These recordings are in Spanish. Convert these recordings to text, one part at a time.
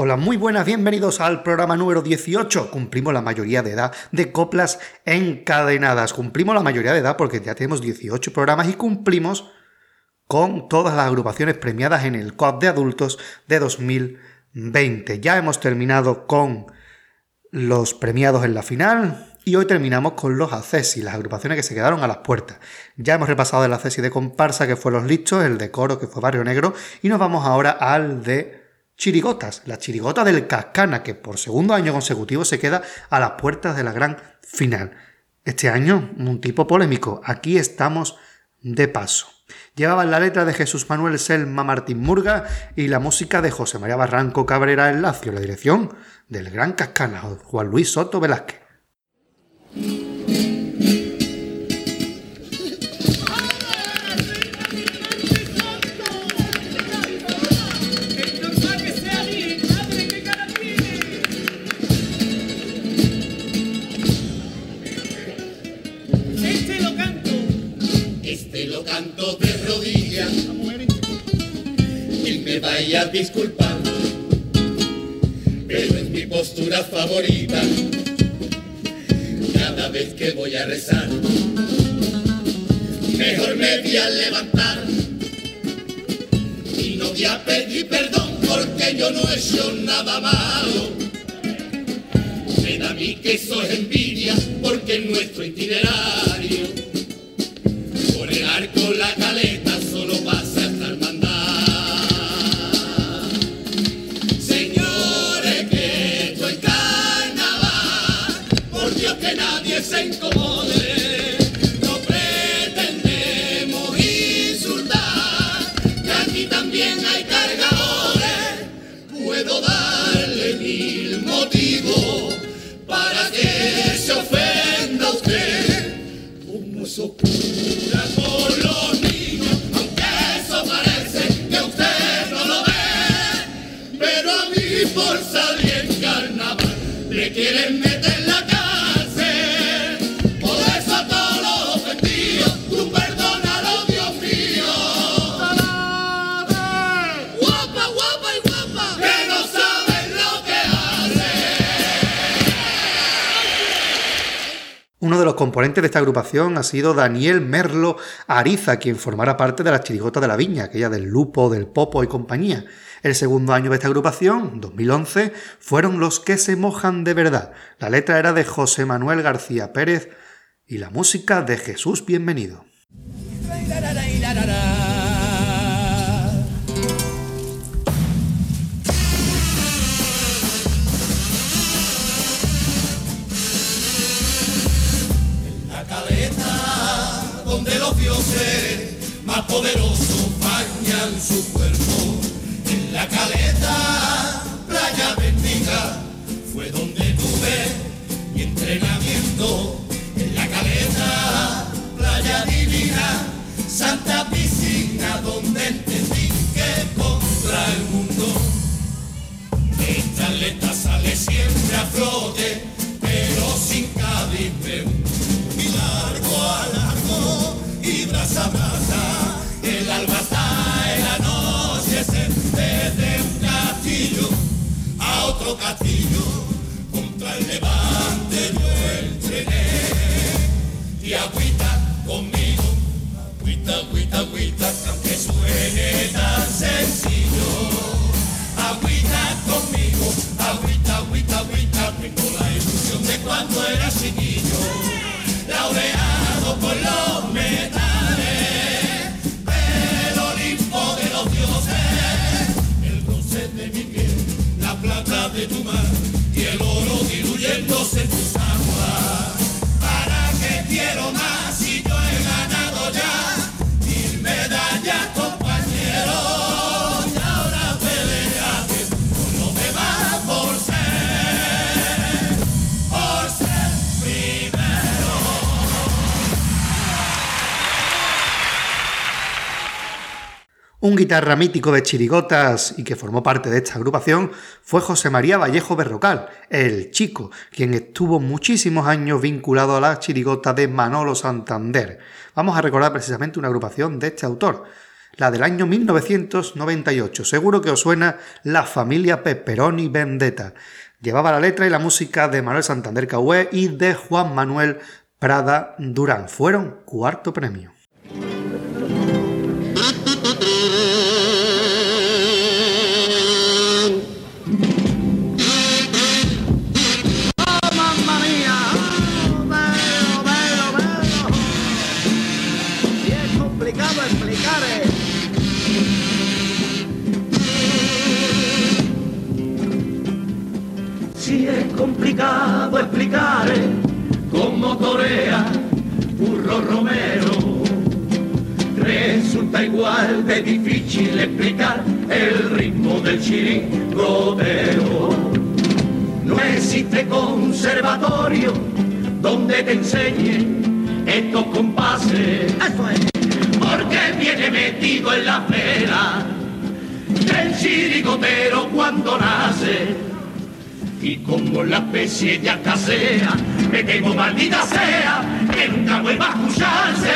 Hola, muy buenas, bienvenidos al programa número 18. Cumplimos la mayoría de edad de coplas encadenadas. Cumplimos la mayoría de edad porque ya tenemos 18 programas y cumplimos con todas las agrupaciones premiadas en el COP de adultos de 2020. Ya hemos terminado con los premiados en la final y hoy terminamos con los y las agrupaciones que se quedaron a las puertas. Ya hemos repasado el ACESI de comparsa que fue Los Listos, el de coro que fue Barrio Negro y nos vamos ahora al de chirigotas, la chirigota del Cascana, que por segundo año consecutivo se queda a las puertas de la gran final. Este año, un tipo polémico, aquí estamos de paso. Llevaban la letra de Jesús Manuel Selma Martín Murga y la música de José María Barranco Cabrera El Lacio, la dirección del gran Cascana, Juan Luis Soto Velázquez. Vaya a disculpar, pero es mi postura favorita cada vez que voy a rezar. Mejor me voy a levantar y no voy a pedir perdón porque yo no he hecho nada malo. Me da a mí que eso es envidia porque en nuestro itinerario por el arco la Como Uno de esta agrupación ha sido Daniel Merlo Ariza, quien formará parte de la chirigota de la viña, aquella del Lupo, del Popo y compañía. El segundo año de esta agrupación, 2011, fueron los que se mojan de verdad. La letra era de José Manuel García Pérez y la música de Jesús Bienvenido. Más poderosos bañan su cuerpo. En la caleta, playa bendita, fue donde tuve mi entrenamiento. En la caleta, playa divina, santa piscina, donde entendí que contra el mundo. Esta atleta de tu Un guitarra mítico de chirigotas y que formó parte de esta agrupación fue José María Vallejo Berrocal, el chico, quien estuvo muchísimos años vinculado a la chirigota de Manolo Santander. Vamos a recordar precisamente una agrupación de este autor. la del año 1998. Seguro que os suena La familia Pepperoni Vendetta. Llevaba la letra y la música de Manuel Santander Cahué y de Juan Manuel Prada Durán. Fueron cuarto premio. Complicado explicar cómo torea Burro Romero. Resulta igual de difícil explicar el ritmo del chirigoteo. No existe conservatorio donde te enseñen estos compases. Porque viene metido en la fera del chirigotero cuando nace y como la especie ya casea, me temo maldita sea, que nunca vuelva a escucharse.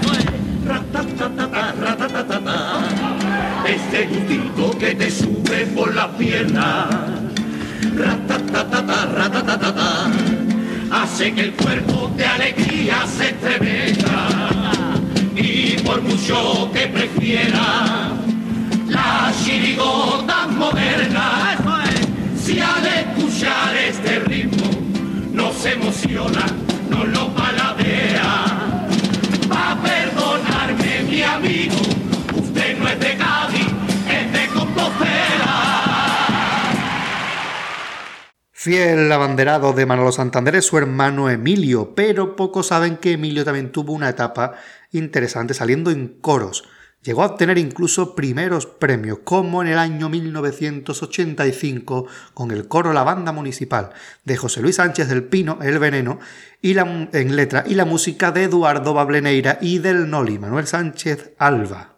Eso es. Este gustito que te sube por la pierna. Hace que el cuerpo de alegría se estremezca. Y por mucho que prefiera no lo paladea. Va a perdonarme mi amigo, usted no es de Cádiz, es de Compostela. Fiel abanderado de Manolo Santander es su hermano Emilio, pero pocos saben que Emilio también tuvo una etapa interesante saliendo en coros Llegó a obtener incluso primeros premios, como en el año 1985 con el coro La Banda Municipal de José Luis Sánchez del Pino, El Veneno, y la, en letra y la música de Eduardo Bableneira y del Noli, Manuel Sánchez Alba.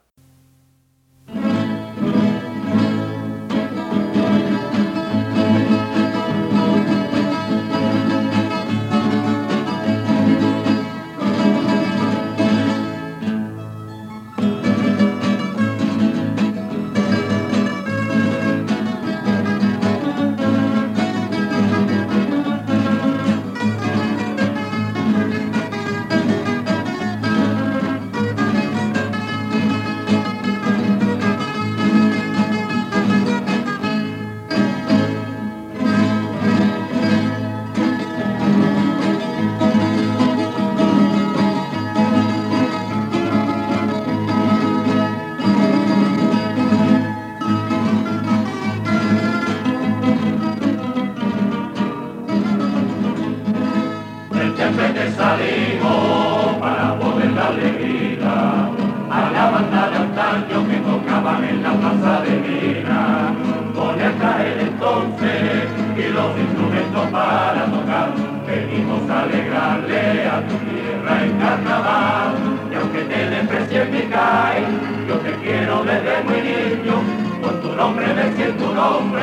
no me ve muy niño, con tu nombre me siento un hombre,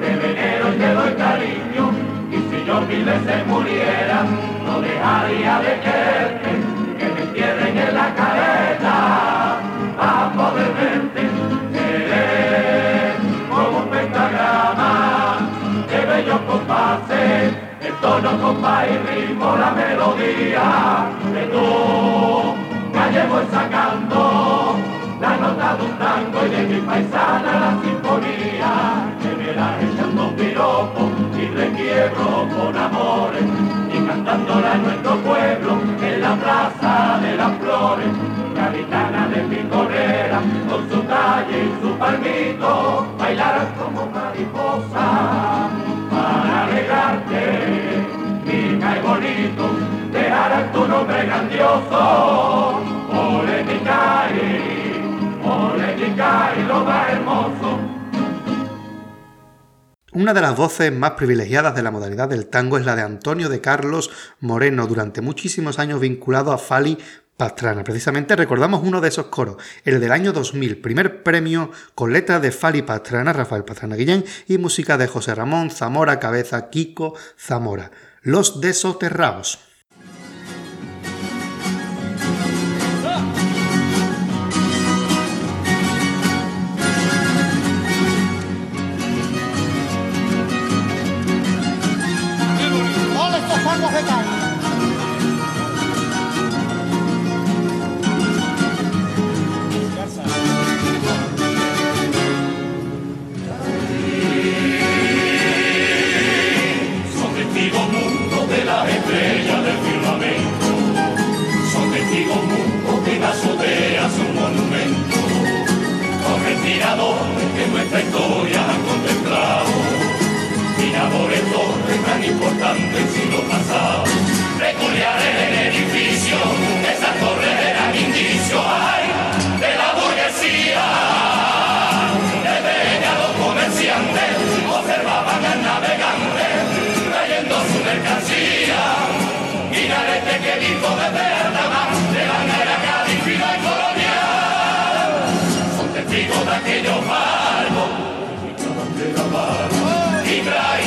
de venero te doy cariño, y si yo mil veces muriera, no dejaría de quererte, que me entierren en la careta, para poder verte, eres como un pentagrama, de bellos compases, el tono, compás y ritmo, la melodía, de tú, calle voy sacando y de mi paisana la sinfonía, que me la echando un piropo y requiebro con amores, y cantándola en nuestro pueblo, en la plaza de las flores, capitana de mi picorera, con su calle y su palmito, bailarán como mariposa para alegrarte, mi y bonito, dejarán tu nombre grandioso. Una de las voces más privilegiadas de la modalidad del tango es la de Antonio de Carlos Moreno, durante muchísimos años vinculado a Fali Pastrana. Precisamente recordamos uno de esos coros, el del año 2000, primer premio con de Fali Pastrana, Rafael Pastrana Guillén, y música de José Ramón Zamora Cabeza Kiko Zamora. Los Desoterrados. Y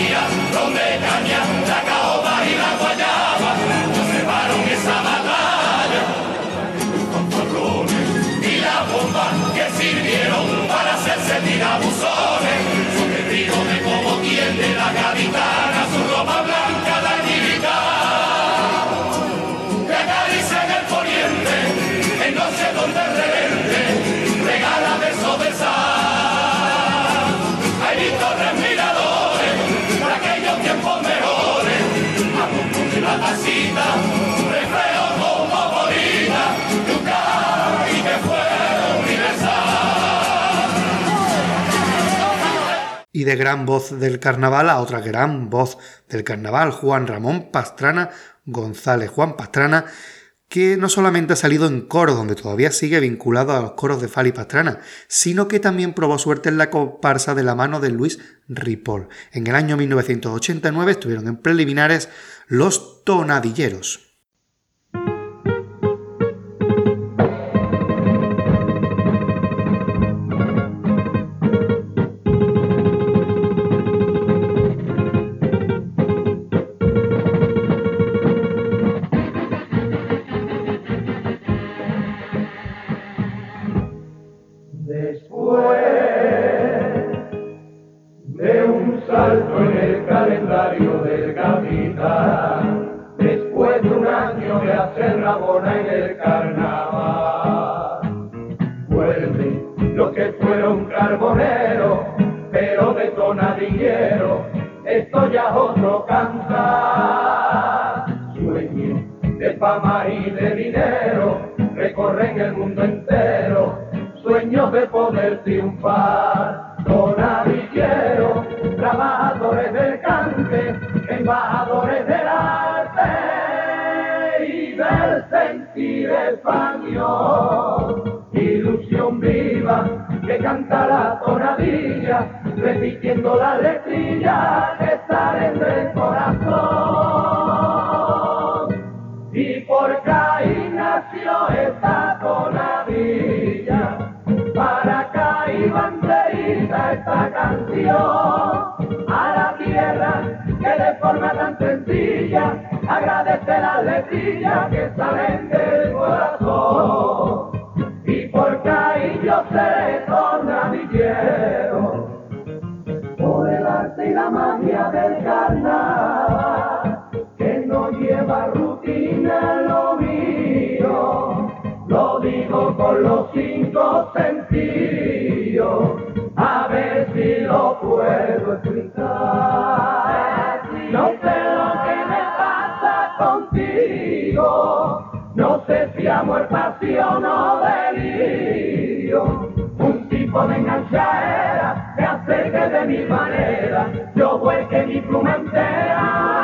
Y de gran voz del carnaval a otra gran voz del carnaval, Juan Ramón Pastrana González. Juan Pastrana, que no solamente ha salido en coros, donde todavía sigue vinculado a los coros de Fali Pastrana, sino que también probó suerte en la comparsa de la mano de Luis Ripoll. En el año 1989 estuvieron en preliminares Los Tonadilleros. Embajadores del arte y del sentir español. Ilusión viva que canta la tonadilla, repitiendo la letrilla que salen del corazón. Y por ahí yo seré tonadillero, por el arte y la magia del carnaval, que no lleva rutina en lo mío, lo digo con los cinco sentidos, mi manera, yo mi pluma entera.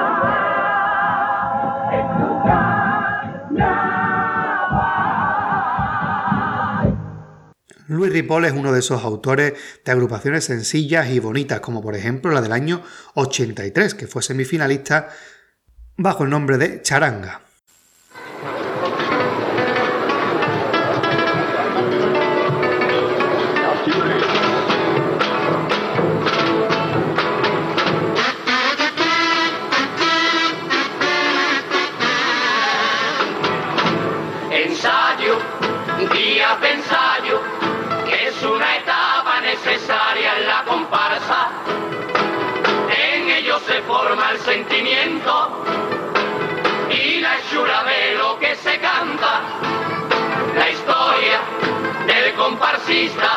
Luis Ripoll es uno de esos autores de agrupaciones sencillas y bonitas, como por ejemplo la del año 83, que fue semifinalista bajo el nombre de Charanga. Comparsista, en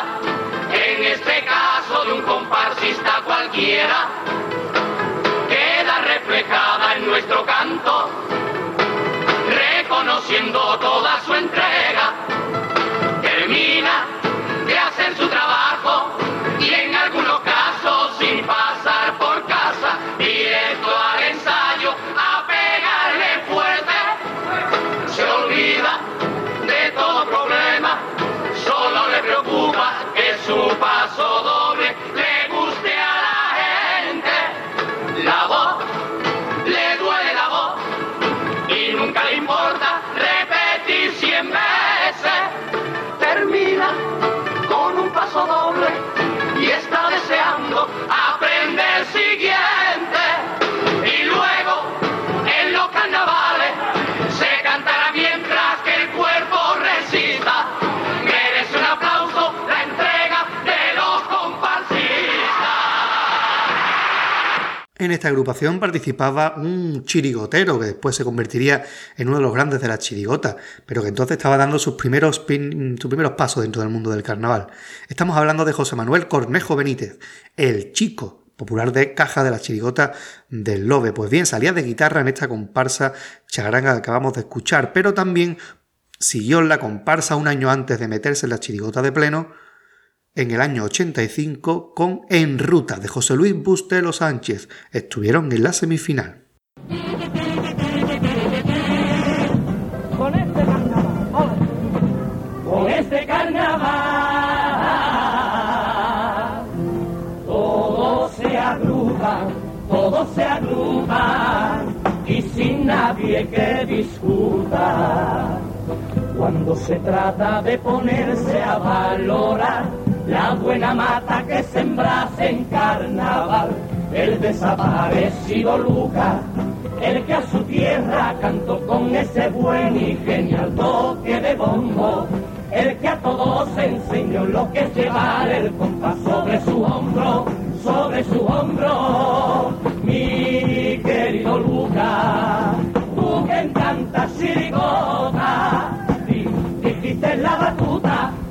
En esta agrupación participaba un chirigotero que después se convertiría en uno de los grandes de la chirigota, pero que entonces estaba dando sus primeros, sus primeros pasos dentro del mundo del carnaval. Estamos hablando de José Manuel Cornejo Benítez, el chico popular de caja de la chirigota del Lobe. Pues bien, salía de guitarra en esta comparsa chagaranga que acabamos de escuchar, pero también siguió en la comparsa un año antes de meterse en la chirigota de pleno en el año 85 con En Ruta de José Luis Bustelo Sánchez. Estuvieron en la semifinal. Con este carnaval, con este carnaval, todos se agrupan, todos se agrupan y sin nadie que discuta. Cuando se trata de ponerse a valorar la buena mata que sembrase en carnaval, el desaparecido Lucas, el que a su tierra cantó con ese buen y genial toque de bombo, el que a todos enseñó lo que es llevar el compás sobre su hombro, sobre su hombro, mi querido Lucas, tú que en tanta chirigota, dijiste la batuta,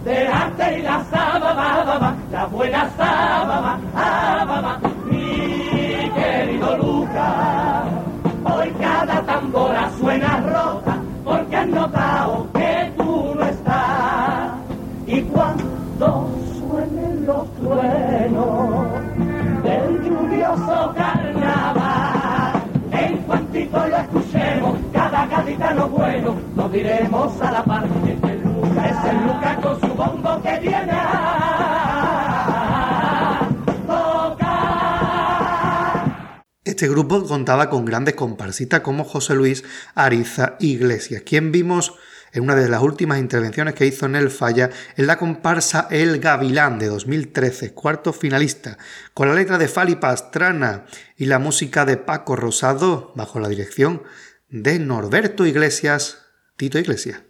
dejaste y la sábaba, la buena sábaba, ábaba, mi querido Lucas. Hoy cada tambora suena rota, porque han notado que tú no estás. Y cuando suenen los truenos del lluvioso carnaval, en cuantito lo escuchemos, cada gaditano bueno, lo diremos a la par. Este grupo contaba con grandes comparsistas como José Luis Ariza Iglesias, quien vimos en una de las últimas intervenciones que hizo en el Falla en la comparsa El Gavilán de 2013, cuarto finalista, con la letra de Fali Pastrana y la música de Paco Rosado bajo la dirección de Norberto Iglesias, Tito Iglesias.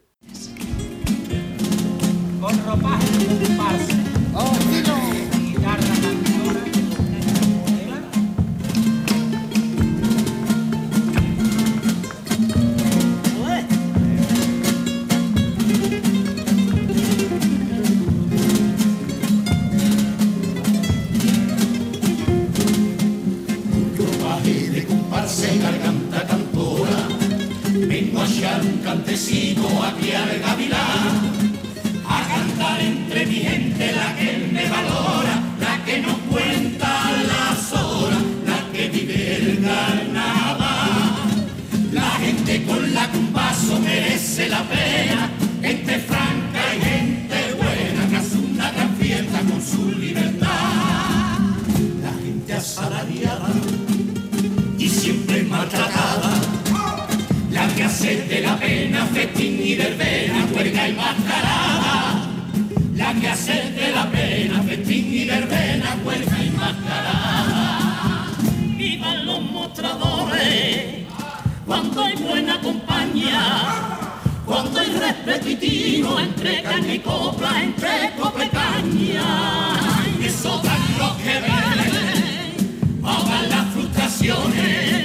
Festín y verbena, huelga y mascarada. La que hace de la pena festín y verbena, huelga y mascarada. Vivan los mostradores cuando hay buena compañía. Cuando hay repetitivo entre caña y copla, entre copla y. Y eso dan los que ven ahogan las frustraciones,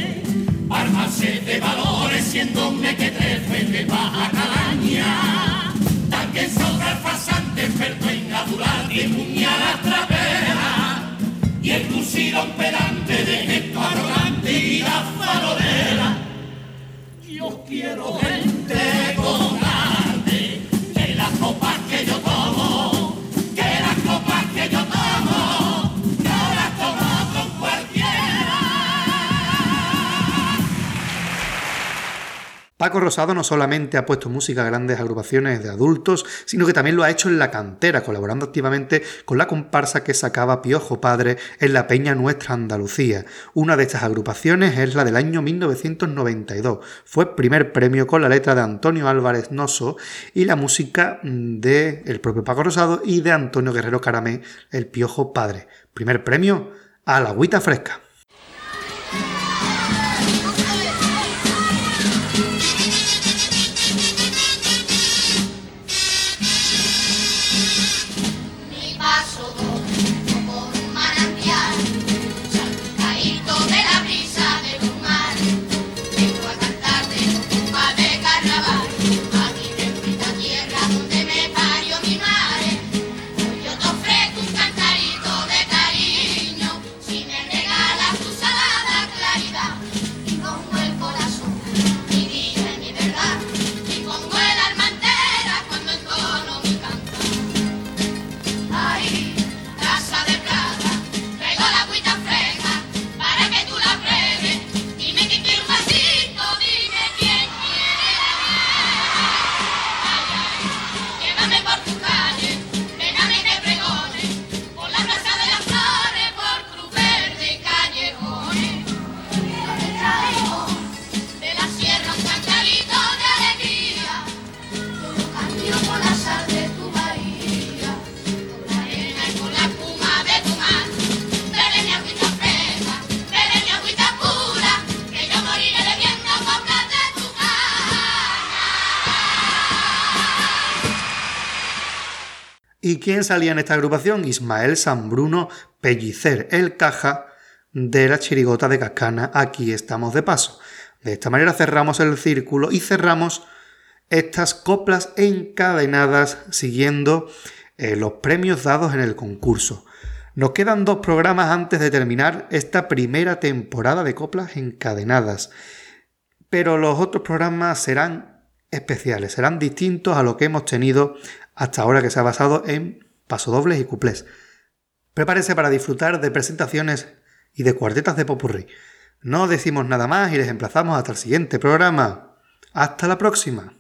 de valores siendo un mequetrefe de baja calaña. También sobra el pasante experto en natural y muña la trapera, y el crucidón pedante de gesto arrogante y la farolera. Yo quiero gente con Paco Rosado no solamente ha puesto música a grandes agrupaciones de adultos, sino que también lo ha hecho en la cantera, colaborando activamente con la comparsa que sacaba Piojo Padre en la Peña Nuestra Andalucía. Una de estas agrupaciones es la del año 1992. Fue primer premio con la letra de Antonio Álvarez Noso y la música de el propio Paco Rosado y de Antonio Guerrero Caramé, el Piojo Padre. Primer premio a la agüita fresca. Quién salía en esta agrupación? Ismael Bruno Pellicer, el caja de la chirigota de Cascana. Aquí estamos de paso. De esta manera cerramos el círculo y cerramos estas coplas encadenadas siguiendo eh, los premios dados en el concurso. Nos quedan dos programas antes de terminar esta primera temporada de coplas encadenadas, pero los otros programas serán especiales, serán distintos a lo que hemos tenido hasta ahora que se ha basado en pasodobles y cuplés. Prepárese para disfrutar de presentaciones y de cuartetas de popurrí. No decimos nada más y les emplazamos hasta el siguiente programa. Hasta la próxima.